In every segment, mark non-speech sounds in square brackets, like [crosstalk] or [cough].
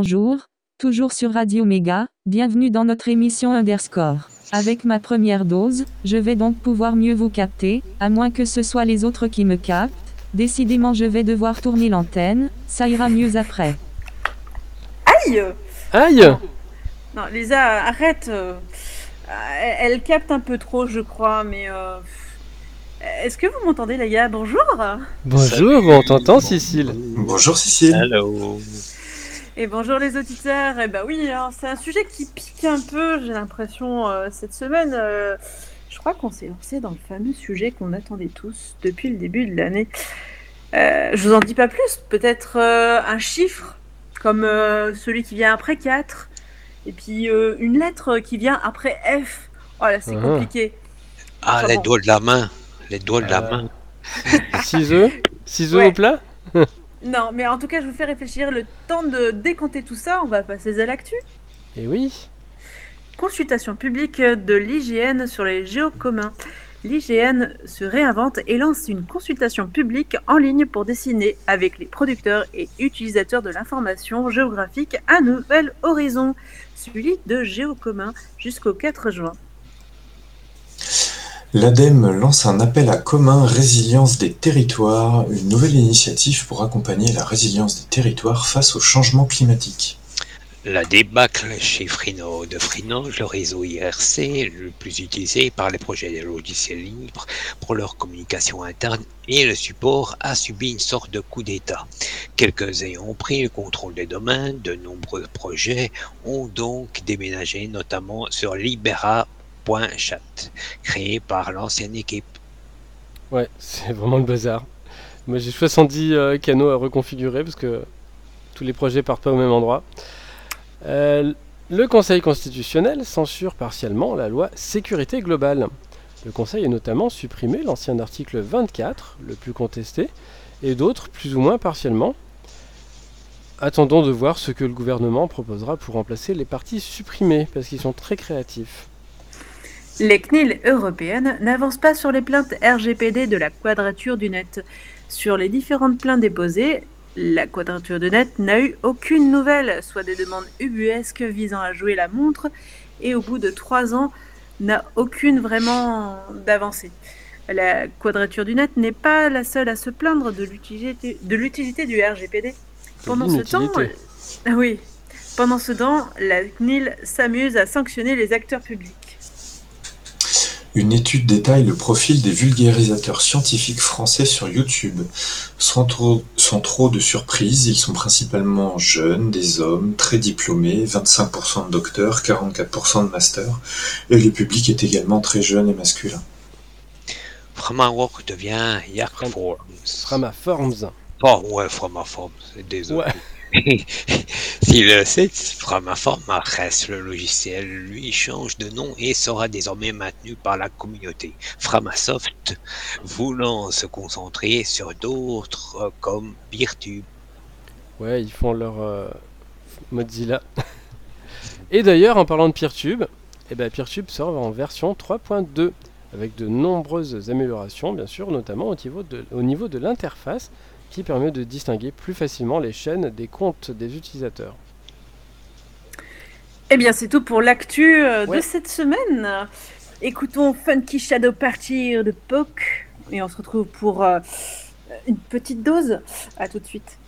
Bonjour, toujours sur Radio Méga, bienvenue dans notre émission Underscore. Avec ma première dose, je vais donc pouvoir mieux vous capter, à moins que ce soit les autres qui me captent. Décidément je vais devoir tourner l'antenne, ça ira mieux après. Aïe Aïe Non, Lisa, arrête. euh, Elle, elle capte un peu trop, je crois, mais... euh, Est-ce que vous m'entendez, les gars Bonjour Bonjour, on t'entend Cécile Bonjour Cécile. Hello. Et bonjour les auditeurs. Et bah oui, alors c'est un sujet qui pique un peu, j'ai l'impression, euh, cette semaine. euh, je crois qu'on s'est lancé dans le fameux sujet qu'on attendait tous depuis le début de l'année. Euh, je vous en dis pas plus, peut-être euh, un chiffre, comme euh, celui qui vient après 4, et puis euh, une lettre qui vient après F. Oh là, c'est Ah. compliqué. Ah, Enfin les bon. doigts de la main. Les doigts de la main. Ciseaux Ciseaux Ouais. au plat? Non, mais en tout cas, je vous fais réfléchir le temps de décompter tout ça. On va passer à l'actu. Eh oui Consultation publique de l'IGN sur les géocommuns. L'IGN se réinvente et lance une consultation publique en ligne pour dessiner avec les producteurs et utilisateurs de l'information géographique un nouvel horizon, celui de géocommuns jusqu'au 4 juin. L'ADEME lance un appel à commun résilience des territoires, une nouvelle initiative pour accompagner la résilience des territoires face au changement climatique. La débâcle chez Frino de Frinoge, le réseau IRC le plus utilisé par les projets de logiciels libres pour leur communication interne et le support a subi une sorte de coup d'État. Quelques ayant pris le contrôle des domaines, de nombreux projets ont donc déménagé notamment sur libera.chat, créé par l'ancienne équipe. Ouais, [laughs] c'est vraiment le bazar. Moi j'ai 70 euh, canaux à reconfigurer parce que tous les projets partent pas au même endroit. Euh, le Conseil constitutionnel censure partiellement la loi sécurité globale. Le Conseil a notamment supprimé l'ancien article 24, le plus contesté, et d'autres plus ou moins partiellement. Attendons de voir ce que le gouvernement proposera pour remplacer les parties supprimées, parce qu'ils sont très créatifs. Les CNIL européennes n'avancent pas sur les plaintes RGPD de la Quadrature du Net. Sur les différentes plaintes déposées, la Quadrature du Net n'a eu aucune nouvelle, soit des demandes ubuesques visant à jouer la montre, et au bout de trois ans, n'a aucune vraiment d'avancée. La Quadrature du Net n'est pas la seule à se plaindre de l'utilité du RGPD. Pendant ce temps, oui, pendant ce temps, la CNIL s'amuse à sanctionner les acteurs publics. Une étude détaille le profil des vulgarisateurs scientifiques français sur YouTube. Sans trop, sans trop de surprise, ils sont principalement jeunes, des hommes, très diplômés, 25% de docteurs, 44% de masters, et le public est également très jeune et masculin. Framawork devient Yak Fram- Forms. Framaforms. Oh ouais, Framaforms, désolé. Ouais. [laughs] [laughs] S'il le sait, Framaform reste le logiciel, lui change de nom et sera désormais maintenu par la communauté. Framasoft voulant se concentrer sur d'autres comme Peertube. Ouais, ils font leur euh, Mozilla. [laughs] Et d'ailleurs, en parlant de Peertube, eh ben, Peertube sort en version 3.2 avec de nombreuses améliorations, bien sûr, notamment au niveau de l'interface qui permet de distinguer plus facilement les chaînes des comptes des utilisateurs. Eh bien, c'est tout pour l'actu euh, Ouais. de cette semaine. Écoutons Funky Shadow partir de Poke et on se retrouve pour euh, une petite dose. À tout de suite.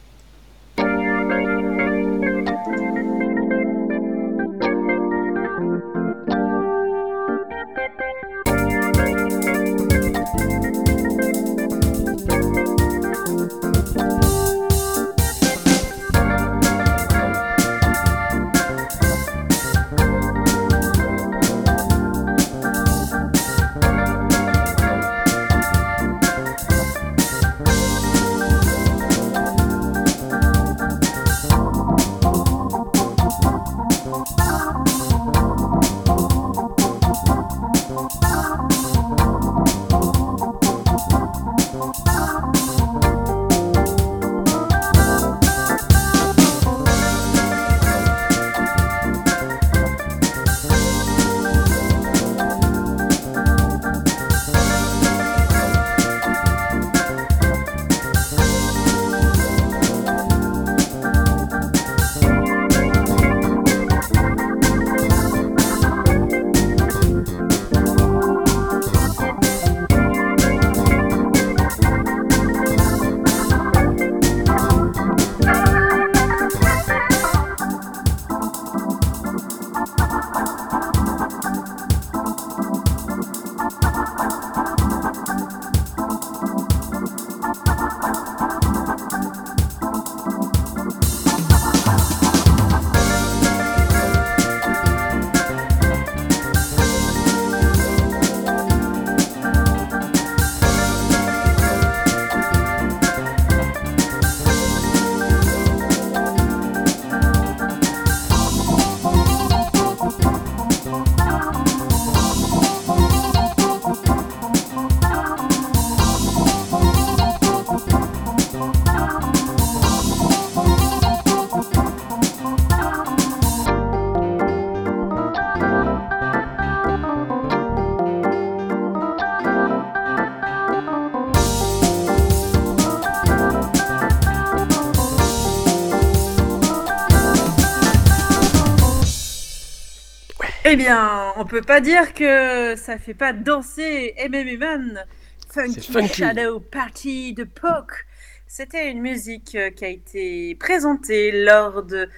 On peut pas dire que ça fait pas danser MM Human. Funky, funky. Shadow Party de Poke. C'était une musique euh, qui a été présentée lors de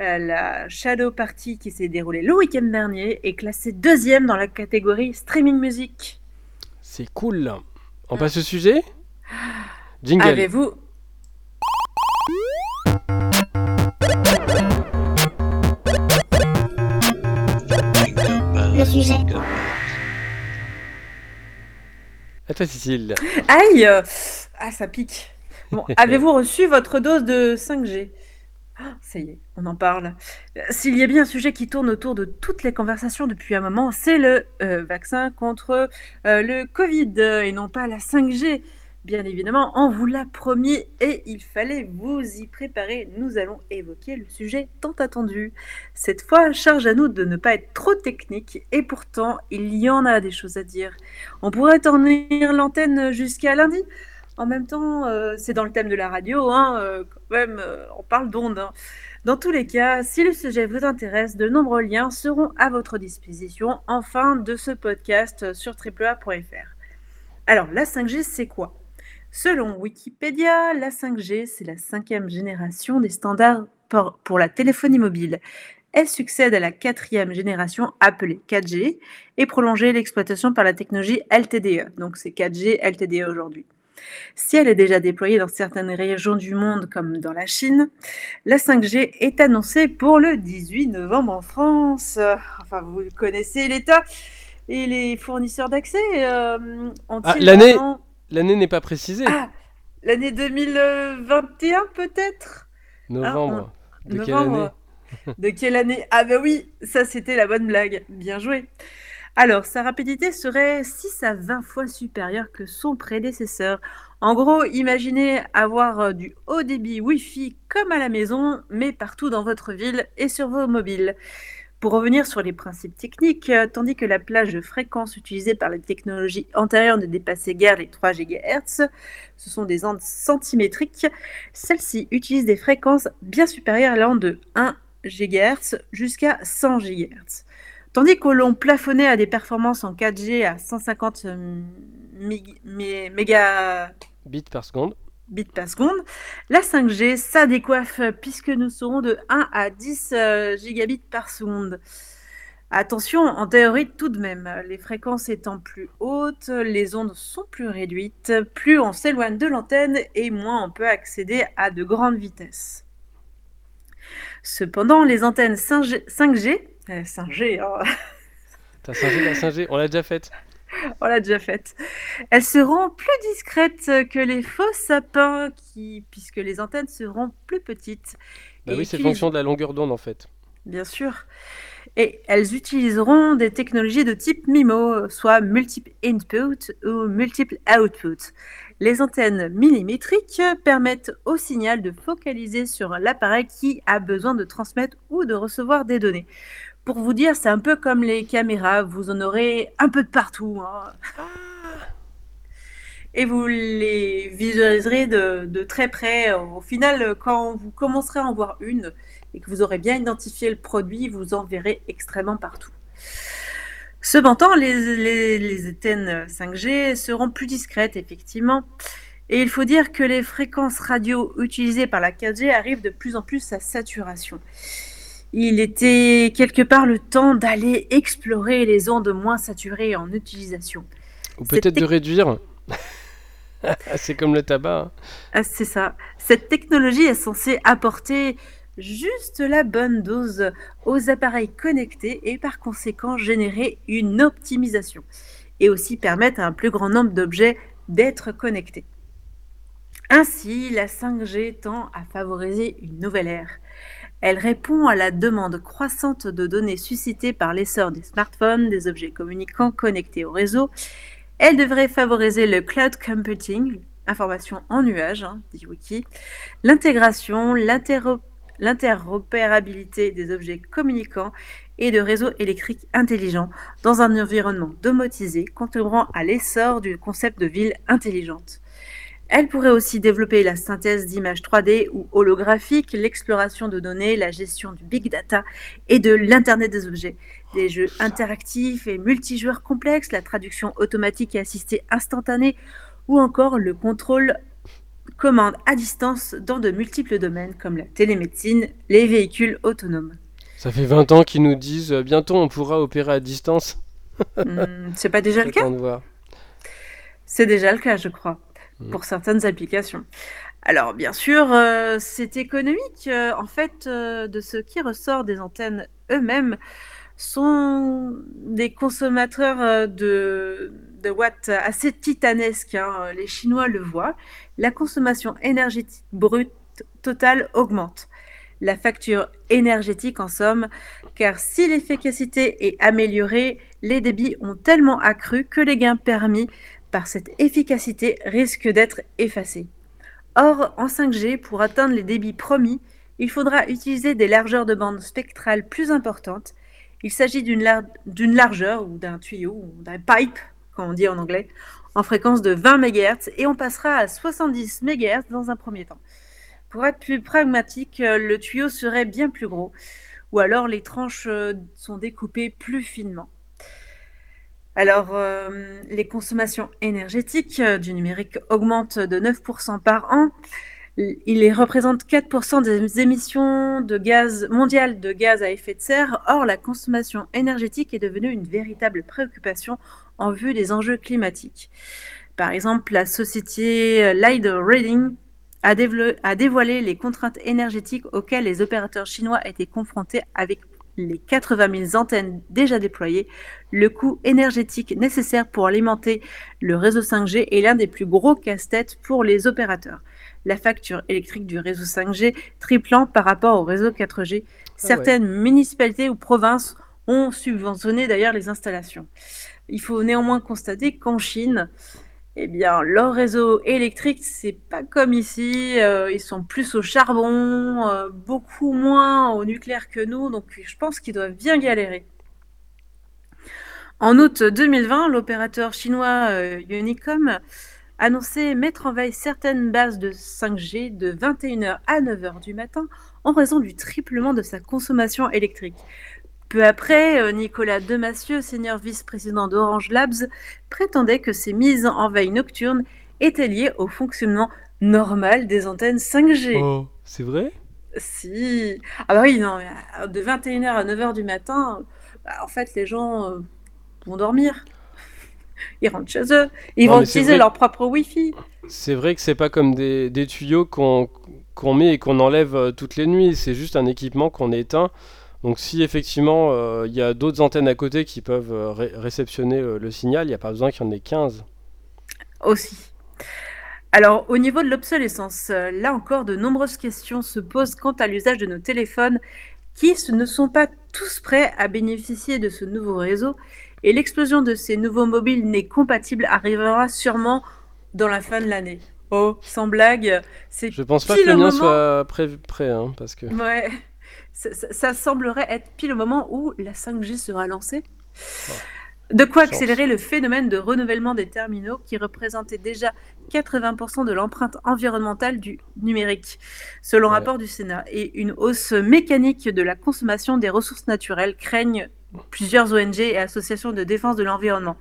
euh, la Shadow Party qui s'est déroulée le week-end dernier et classée deuxième dans la catégorie streaming musique. C'est cool. On passe au sujet? Jingle. Avez-vous À toi, Cécile. Aïe Ah, ça pique. Bon, [laughs] avez-vous reçu votre dose de 5G Ah, Ça y est, on en parle. S'il y a bien un sujet qui tourne autour de toutes les conversations depuis un moment, c'est le euh, vaccin contre euh, le Covid et non pas la 5G. Bien évidemment, on vous l'a promis et il fallait vous y préparer. Nous allons évoquer le sujet tant attendu. Cette fois, charge à nous de ne pas être trop technique et pourtant, il y en a des choses à dire. On pourrait tenir l'antenne jusqu'à lundi. En même temps, euh, c'est dans le thème de la radio, hein, euh, quand même, euh, on parle d'ondes. hein. Dans tous les cas, si le sujet vous intéresse, de nombreux liens seront à votre disposition en fin de ce podcast sur triplea.fr. Alors, la 5G, c'est quoi? Selon Wikipédia, la 5G, c'est la cinquième génération des standards pour, la téléphonie mobile. Elle succède à la quatrième génération appelée 4G et prolongée l'exploitation par la technologie LTDE. Donc c'est 4G LTDE aujourd'hui. Si elle est déjà déployée dans certaines régions du monde, comme dans la Chine, la 5G est annoncée pour le 18 novembre en France. Enfin, vous connaissez l'État et les fournisseurs d'accès. euh, Ah, l'année- vraiment- L'année n'est pas précisée. Ah, l'année 2021 peut-être? Novembre. De quelle Novembre. année? [laughs] De quelle année? Ah ben oui, ça c'était la bonne blague. Bien joué. Alors, sa rapidité serait 6 à 20 fois supérieure que son prédécesseur. En gros, imaginez avoir euh, du haut débit Wi-Fi comme à la maison, mais partout dans votre ville et sur vos mobiles. Pour revenir sur les principes techniques, euh, tandis que la plage de fréquence utilisée par les technologies antérieures ne dépassait guère les 3 GHz, ce sont des ondes centimétriques, celles-ci utilisent des fréquences bien supérieures allant de 1 GHz jusqu'à 100 GHz. Tandis que l'on plafonnait à des performances en 4G à 150 mig- mé- mégabits Bits par seconde. Par seconde, la 5G, ça décoiffe puisque nous serons de 1 à 10 euh, gigabits par seconde. Attention, en théorie tout de même, les fréquences étant plus hautes, les ondes sont plus réduites, plus on s'éloigne de l'antenne et moins on peut accéder à de grandes vitesses. Cependant, les antennes 5G, 5G, euh, 5G, hein, T'as 5G, la 5G, on l'a déjà faite. [laughs] on l'a déjà faite. Elles seront plus discrètes que les faux sapins, qui, puisque les antennes seront plus petites. Bah oui, c'est fonction de la longueur d'onde en fait. Bien sûr. Et elles utiliseront des technologies de type MIMO, soit multiple input ou multiple output. Les antennes millimétriques permettent au signal de focaliser sur l'appareil qui a besoin de transmettre ou de recevoir des données. Pour vous dire, c'est un peu comme les caméras, vous en aurez un peu de partout. hein. Et vous les visualiserez de, de très près. Au final, quand vous commencerez à en voir une, et que vous aurez bien identifié le produit, vous en verrez extrêmement partout. Cependant, les, les, les antennes 5G seront plus discrètes, effectivement. Et il faut dire que les fréquences radio utilisées par la 4G arrivent de plus en plus à saturation. Il était quelque part le temps d'aller explorer les ondes moins saturées en utilisation. Ou peut-être de réduire. [laughs] c'est comme le tabac. hein. Ah, c'est ça. Cette technologie est censée apporter juste la bonne dose aux appareils connectés et par conséquent générer une optimisation et aussi permettre à un plus grand nombre d'objets d'être connectés. Ainsi, la 5G tend à favoriser une nouvelle ère. Elle répond à la demande croissante de données suscitée par l'essor des smartphones, des objets communicants connectés au réseau. Elle devrait favoriser le cloud computing, information en nuage, hein, dit Wiki, l'intégration, l'interopérabilité des objets communicants et de réseaux électriques intelligents dans un environnement domotisé, contribuant à l'essor du concept de ville intelligente. Elle pourrait aussi développer la synthèse d'images 3D ou holographiques, l'exploration de données, la gestion du big data et de l'Internet des objets. Des jeux interactifs et multijoueurs complexes, la traduction automatique et assistée instantanée ou encore le contrôle commande à distance dans de multiples domaines comme la télémédecine, les véhicules autonomes. Ça fait 20 ans qu'ils nous disent euh, bientôt on pourra opérer à distance. Hmm, c'est pas déjà le [laughs] cas. C'est déjà le cas, je crois, Mm. pour certaines applications. Alors, bien sûr, euh, c'est économique. euh, en fait, euh, de ce qui ressort des antennes eux-mêmes sont des consommateurs euh, de, de watts assez titanesques. hein. Les Chinois le voient. La consommation énergétique brute totale augmente. La facture énergétique, en somme, car si l'efficacité est améliorée, les débits ont tellement accru que les gains permis par cette efficacité risquent d'être effacés. Or, en 5G, pour atteindre les débits promis, il faudra utiliser des largeurs de bande spectrales plus importantes. Il s'agit d'une largeur ou d'un tuyau ou d'un pipe, comme on dit en anglais, en fréquence de 20 MHz et on passera à 70 MHz dans un premier temps. Pour être plus pragmatique, euh, le tuyau serait bien plus gros ou alors les tranches euh, sont découpées plus finement. Alors, euh, les consommations énergétiques euh, du numérique augmentent de 9% par an. Il représente 4% des émissions de gaz mondiales de gaz à effet de serre. Or, la consommation énergétique est devenue une véritable préoccupation en vue des enjeux climatiques. Par exemple, la société euh, Light Reading a dévoilé les contraintes énergétiques auxquelles les opérateurs chinois étaient confrontés avec les 80 000 antennes déjà déployées. Le coût énergétique nécessaire pour alimenter le réseau 5G est l'un des plus gros casse-têtes pour les opérateurs. La facture électrique du réseau 5G triplant par rapport au réseau 4G. Certaines municipalités ou provinces ont subventionné d'ailleurs les installations. Il faut néanmoins constater qu'en Chine, eh bien, leur réseau électrique, c'est pas comme ici. euh, ils sont plus au charbon, euh, beaucoup moins au nucléaire que nous. Donc, je pense qu'ils doivent bien galérer. En août 2020, l'opérateur chinois euh, Unicom annonçait mettre en veille certaines bases de 5G de 21h à 9h du matin en raison du triplement de sa consommation électrique. Peu après, euh, Nicolas Demassieux, senior vice-président d'Orange Labs, prétendait que ces mises en veille nocturnes étaient liées au fonctionnement normal des antennes 5G. Oh, c'est vrai? Si. Ah bah oui, non, de 21h à 9h du matin, bah, en fait, les gens euh, vont dormir. [laughs] Ils rentrent chez eux. Ils Non, vont utiliser vrai. leur propre Wi-Fi. C'est vrai que c'est pas comme des, des tuyaux qu'on qu'on met et qu'on enlève euh, toutes les nuits, c'est juste un équipement qu'on éteint. Donc si effectivement euh, il y a d'autres antennes à côté qui peuvent euh, ré- réceptionner euh, le signal, il n'y a pas besoin qu'il y en ait 15. aussi. Alors, au niveau de l'obsolescence, là encore, de nombreuses questions se posent quant à l'usage de nos téléphones qui ne sont pas tous prêts à bénéficier de ce nouveau réseau et l'explosion de ces nouveaux mobiles nés compatibles arrivera sûrement dans la fin de l'année. Oh, sans blague, c'est Je pense pas que le mien moment- soit prêt, prêt hein, parce que... Ouais, ça, ça- ça semblerait être pile au moment où la 5G sera lancée. De quoi accélérer le phénomène de renouvellement des terminaux qui représentait déjà 80% de l'empreinte environnementale du numérique, selon Ouais. rapport du Sénat, et une hausse mécanique de la consommation des ressources naturelles craignent plusieurs ONG et associations de défense de l'environnement.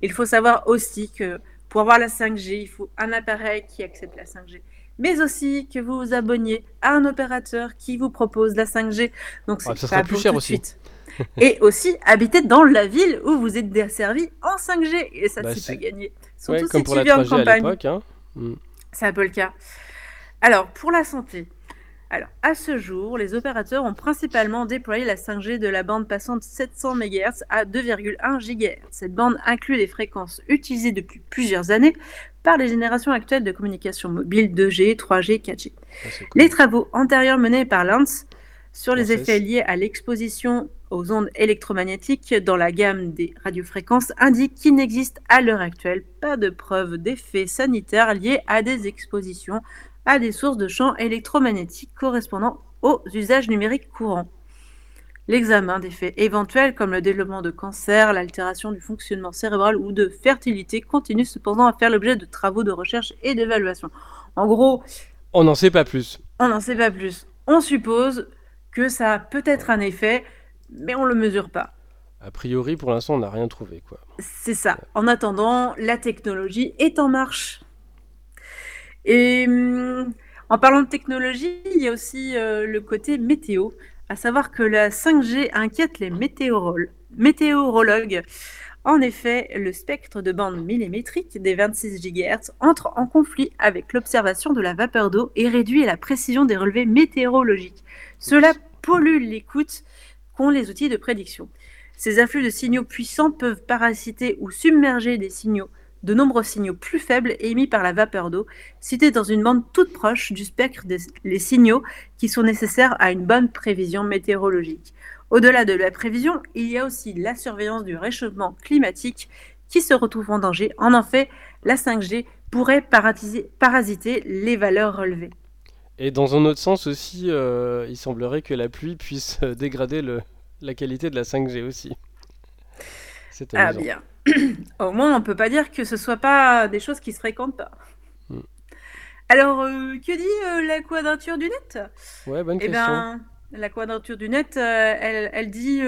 Il faut savoir aussi que pour avoir la 5G, il faut un appareil qui accepte la 5G mais aussi que vous vous abonniez à un opérateur qui vous propose la 5G. Donc c'est Ah, ça sera plus cher aussi. suite. [laughs] Et aussi habiter dans la ville où vous êtes desservi en 5G. Et ça, Bah, c'est pas gagné. Surtout Ouais, si comme pour tu la vis en 3G à campagne. Hein. Mm. C'est un peu le cas. Alors, pour la santé. Alors, à ce jour, les opérateurs ont principalement déployé la 5G de la bande passant de 700 MHz à 2,1 GHz. Cette bande inclut les fréquences utilisées depuis plusieurs années par les générations actuelles de communication mobile 2G, 3G, 4G. Ah, c'est cool. Les travaux antérieurs menés par Lantz sur les effets liés à l'exposition aux ondes électromagnétiques dans la gamme des radiofréquences indiquent qu'il n'existe à l'heure actuelle pas de preuves d'effets sanitaires liés à des expositions à des sources de champs électromagnétiques correspondant aux usages numériques courants. l'examen des faits éventuels comme le développement de cancer, l'altération du fonctionnement cérébral ou de fertilité continue cependant à faire l'objet de travaux de recherche et d'évaluation. En gros, On n'en sait pas plus. on n'en sait pas plus. On suppose que ça a peut-être un effet, mais on ne le mesure pas. A priori, pour l'instant, on n'a rien trouvé. Quoi. C'est ça. En attendant, la technologie est en marche. Et hum, en parlant de technologie, il y a aussi euh, le côté météo, à savoir que la 5G inquiète les météorol- météorologues. En effet, le spectre de bande millimétrique des 26 GHz entre en conflit avec l'observation de la vapeur d'eau et réduit la précision des relevés météorologiques. Cela pollue l'écoute qu'ont les outils de prédiction. Ces afflux de signaux puissants peuvent parasiter ou submerger des signaux, de nombreux signaux plus faibles émis par la vapeur d'eau, cités dans une bande toute proche du spectre des les signaux qui sont nécessaires à une bonne prévision météorologique. Au-delà de la prévision, il y a aussi la surveillance du réchauffement climatique qui se retrouve en danger. En effet, la 5G pourrait parasiter les valeurs relevées. Et dans un autre sens aussi, euh, il semblerait que la pluie puisse euh, dégrader le, la qualité de la 5G aussi. C'est Ah bien. Au moins, on peut pas dire que ce soit pas des choses qui se fréquentent pas. Mm. Alors, euh, que dit euh, la quadrature du net? Ouais, bonne Eh question. ben, la quadrature du net, euh, elle, elle dit,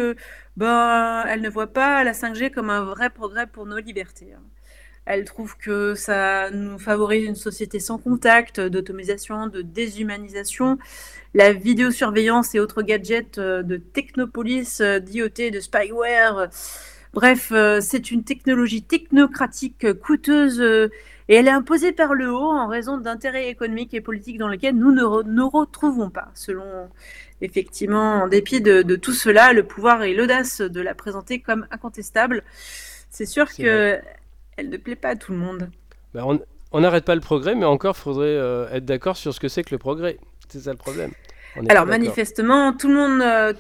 ben, elle ne voit pas la 5G comme un vrai progrès pour nos libertés. hein. Elle trouve que ça nous favorise une société sans contact, d'automatisation, de déshumanisation, la vidéosurveillance et autres gadgets de technopolis, d'IoT, de spyware. Bref, euh, c'est une technologie technocratique euh, coûteuse euh, et elle est imposée par le haut en raison d'intérêts économiques et politiques dans lesquels nous ne re- nous retrouvons pas. Selon, effectivement, en dépit de, de tout cela, le pouvoir et l'audace de la présenter comme incontestable, c'est sûr C'est que elle ne plaît pas à tout le monde. Bah, on n'arrête pas le progrès, mais encore faudrait euh, être d'accord sur ce que c'est que le progrès. C'est ça le problème. Alors manifestement, tout le monde, euh,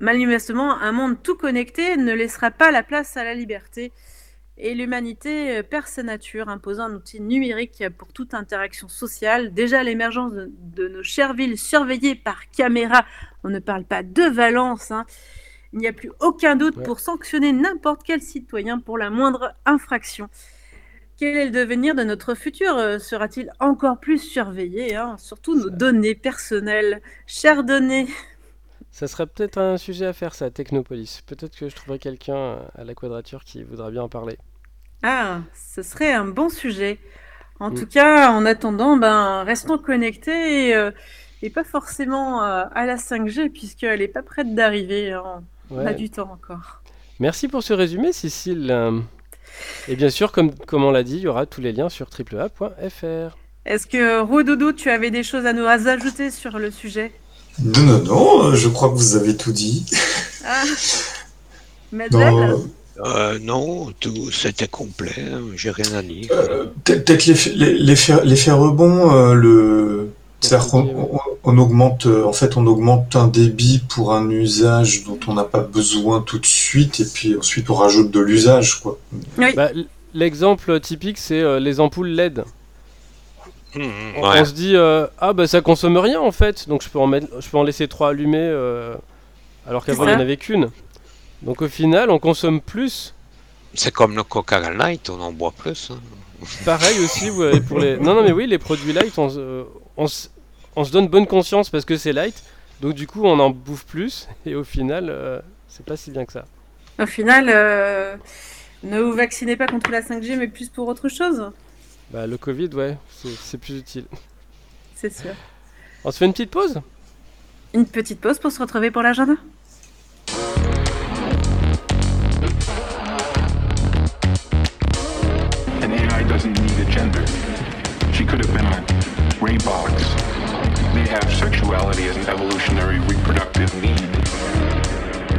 manifestement, un monde tout connecté ne laissera pas la place à la liberté. Et l'humanité perd sa nature, imposant un outil numérique pour toute interaction sociale. Déjà, l'émergence de, de nos chères villes surveillées par caméra, on ne parle pas de Valence, hein. il n'y a plus aucun doute Ouais. pour sanctionner n'importe quel citoyen pour la moindre infraction. Quel est le devenir de notre futur Euh, Sera-t-il encore plus surveillé hein? Surtout nos données personnelles. Chères données. Ça serait peut-être un sujet à faire, ça, Technopolis. Peut-être que je trouverai quelqu'un à la quadrature qui voudra bien en parler. Ah, ce serait un bon sujet. En Mm. tout cas, en attendant, ben, restons connectés et, euh, et pas forcément euh, à la 5G puisqu'elle n'est pas prête d'arriver. hein. On a du temps encore. Merci pour ce résumé, Cécile. Et bien sûr, comme, comme on l'a dit, il y aura tous les liens sur triplea.fr. Est-ce que Roudoudou, tu avais des choses à nous ajouter sur le sujet? Non, non, non, je crois que vous avez tout dit. Ah, Euh, non, tout c'était complet, hein, j'ai rien à dire. euh, peut- Peut-être l'effet les- l'effet- l'effet rebond, euh, le... c'est-à-dire qu'on on- on augmente, euh, en fait, on augmente un débit pour un usage dont on n'a pas besoin tout de suite, et puis ensuite on rajoute de l'usage, quoi. Bah, l- L'exemple typique, c'est euh, les ampoules LED. On, ouais. on se dit, euh, ah bah ça consomme rien en fait, donc je peux en, mettre, je peux en laisser trois allumés, euh, alors qu'avant il n'y en avait qu'une. Donc au final, on consomme plus. C'est comme le Coca Light, on en boit plus. hein. Pareil aussi ouais, pour les. Non, non, mais oui, les produits light, on, se- on, se- on se donne bonne conscience parce que c'est light, donc du coup on en bouffe plus, et au final, euh, c'est pas si bien que ça. Au final, euh, ne vous vaccinez pas contre la 5G, mais plus pour autre chose. Bah, le Covid, ouais, c'est- plus utile. C'est sûr. On se fait une petite pause? Une petite pause pour se retrouver pour l'agenda? An AI doesn't need a gender. She could have been a gray box. They have sexuality as an evolutionary reproductive need.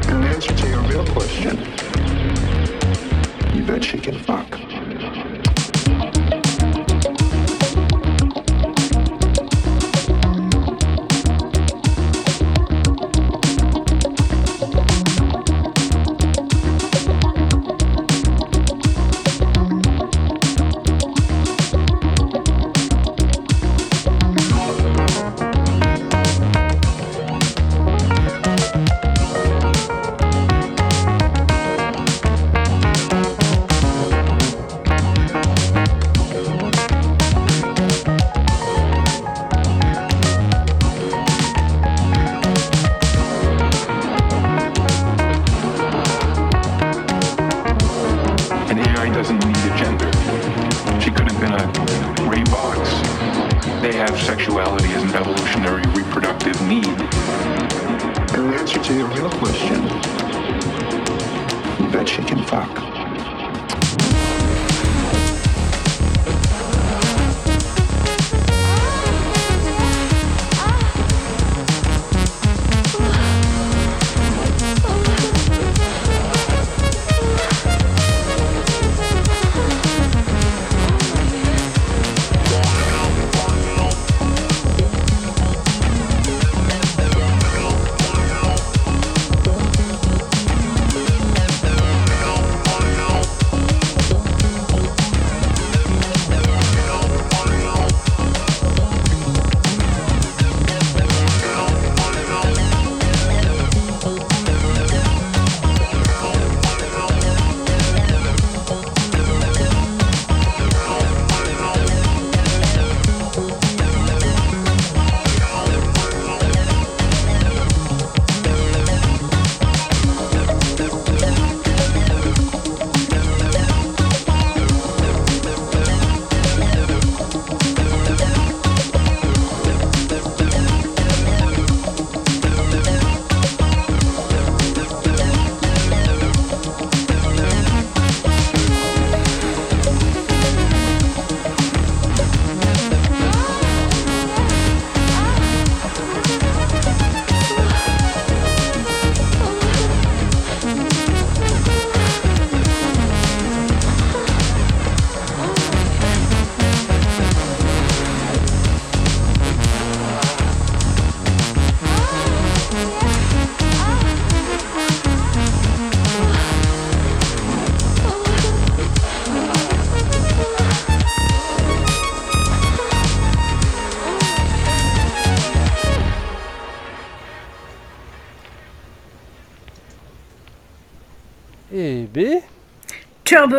In answer to your real question, you bet she can fuck.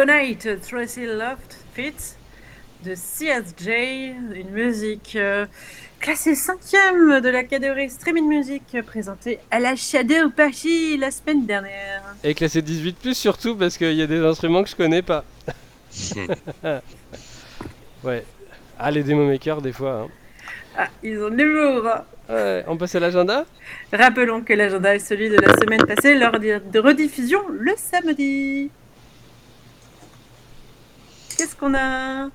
Turbonite, Tracy Loft Fit de CSJ, une musique euh, classée cinquième de la catégorie streaming music présentée à la Shadow Party la semaine dernière. Et classé 18 plus surtout parce qu'il y a des instruments que je connais pas. [laughs] ouais. Ah les démo makers des fois. hein. Ah, ils ont de l'humour Ouais, on passe à l'agenda? Rappelons que l'agenda est celui de la semaine passée lors de rediffusion le samedi. Qu'est-ce qu'on a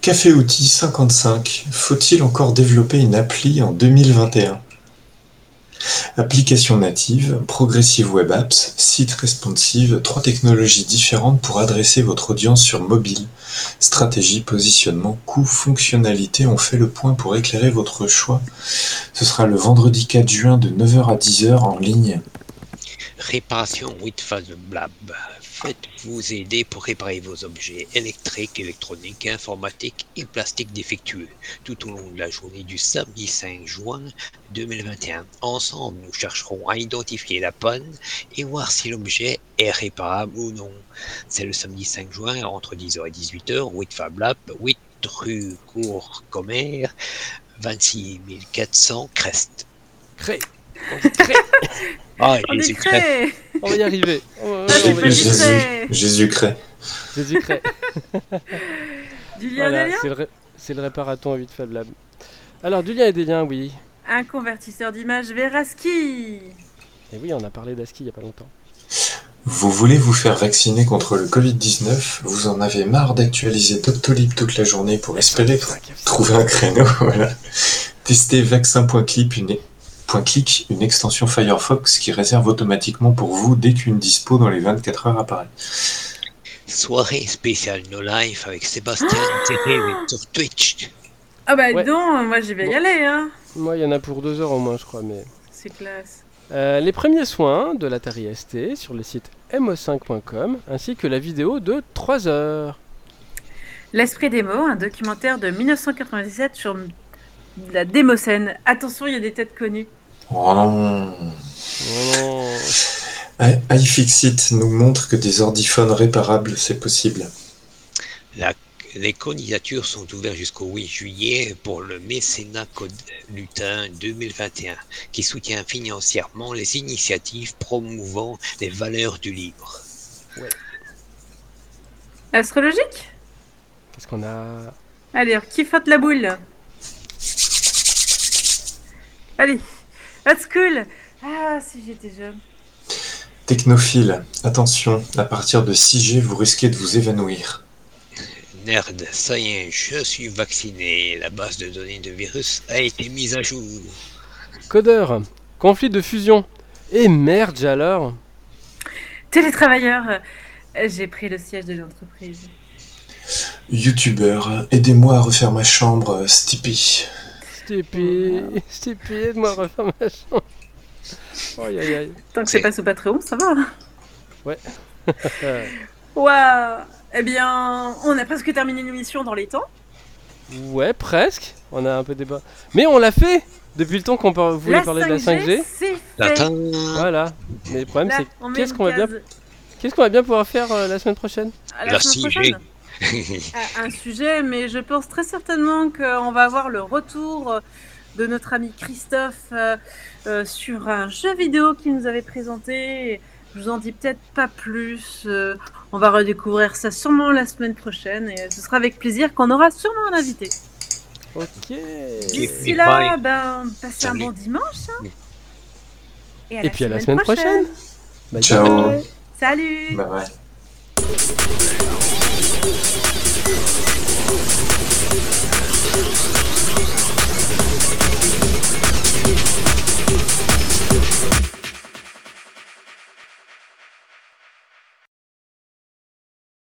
Café Outil 55. Faut-il encore développer une appli en 2021 Application native, progressive web apps, site responsive, trois technologies différentes pour adresser votre audience sur mobile. Stratégie, positionnement, coût, fonctionnalité, on fait le point pour éclairer votre choix. Ce sera le vendredi 4 juin de 9h à 10h en ligne. Réparation with Blab. Faites-vous aider pour réparer vos objets électriques, électroniques, informatiques et plastiques défectueux tout au long de la journée du samedi 5 juin 2021. Ensemble, nous chercherons à identifier la panne et voir si l'objet est réparable ou non. C'est le samedi 5 juin entre 10h et 18h, 8 Fab Lab, 8 rue Cour Commère, 26 400 Crest. Cré cré Ah, cré On va y arriver Ah, on j'ai va pas y dit arriver. cré. Jésus, Jésus crée. Jésus cré. [laughs] Du lien Voilà, des liens c'est le, ré- c'est le réparaton à 8 Fab Lab. Alors du lien et des liens, oui. Un convertisseur d'image Veraski. Et oui, on a parlé d'ASCII il y a pas longtemps. Vous voulez vous faire vacciner contre le Covid-19 Vous en avez marre d'actualiser Doctolib toute la journée pour espérer trouver un créneau [laughs] voilà. Testez vaccin.click, une, click, une extension Firefox qui réserve automatiquement pour vous dès qu'une dispo dans les 24 heures apparaît. Soirée spéciale No Life avec Sébastien Thierry sur Twitch. Ah bah Ouais. non, moi je vais y aller, hein. Moi, il y en a pour deux heures au moins, je crois. Mais C'est classe. Euh, les premiers soins de l'Atari ST sur le site mo5.com, ainsi que la vidéo de 3 heures. L'Esprit démo, un documentaire de 1997 sur la démocène. Attention, il y a des têtes connues. Oh non. Oh, I- iFixit nous montre que des ordiphones réparables, c'est possible. La- les candidatures sont ouvertes jusqu'au 8 juillet pour le mécénat Code Lutin 2021, qui soutient financièrement les initiatives promouvant les valeurs du livre. Astrologique? Qu'est-ce qu'on a Allez, qui faute la boule. Allez, that's cool Ah, si j'étais jeune. Technophile, attention, à partir de 6G, vous risquez de vous évanouir. Nerd, ça y est, je suis vacciné. La base de données de virus a été mise à jour. Codeur, conflit de fusion. Et merde alors Télétravailleur, j'ai pris le siège de l'entreprise. Youtubeur, aidez-moi à refaire ma chambre, Stippy. Stippy, Stippy, aide-moi à refaire ma chambre. Aïe aïe aïe. Tant que c'est pas sous Patreon, ça va. Ouais. [laughs] Waouh Eh bien, on a presque terminé l'émission dans les temps. ouais, presque. On a un peu débat. Mais on l'a fait Depuis le temps qu'on par- voulait La parler de la 5G. c'est fait. Voilà. Mais le problème, Là, c'est qu'est-ce qu'on va bien, qu'est-ce qu'on va bien pouvoir faire euh, la semaine prochaine? À la La semaine 6G. prochaine. [laughs] un sujet, mais je pense très certainement qu'on va avoir le retour de notre ami Christophe euh, euh, sur un jeu vidéo qu'il nous avait présenté. Je vous en dis peut-être pas plus. euh, on va redécouvrir ça sûrement la semaine prochaine et ce sera avec plaisir qu'on aura sûrement un invité. Ok. D'ici là, ben, passez un bon dimanche. hein. Et puis à la semaine prochaine. Bye Ciao. bye. Salut Bye bye. Thank you.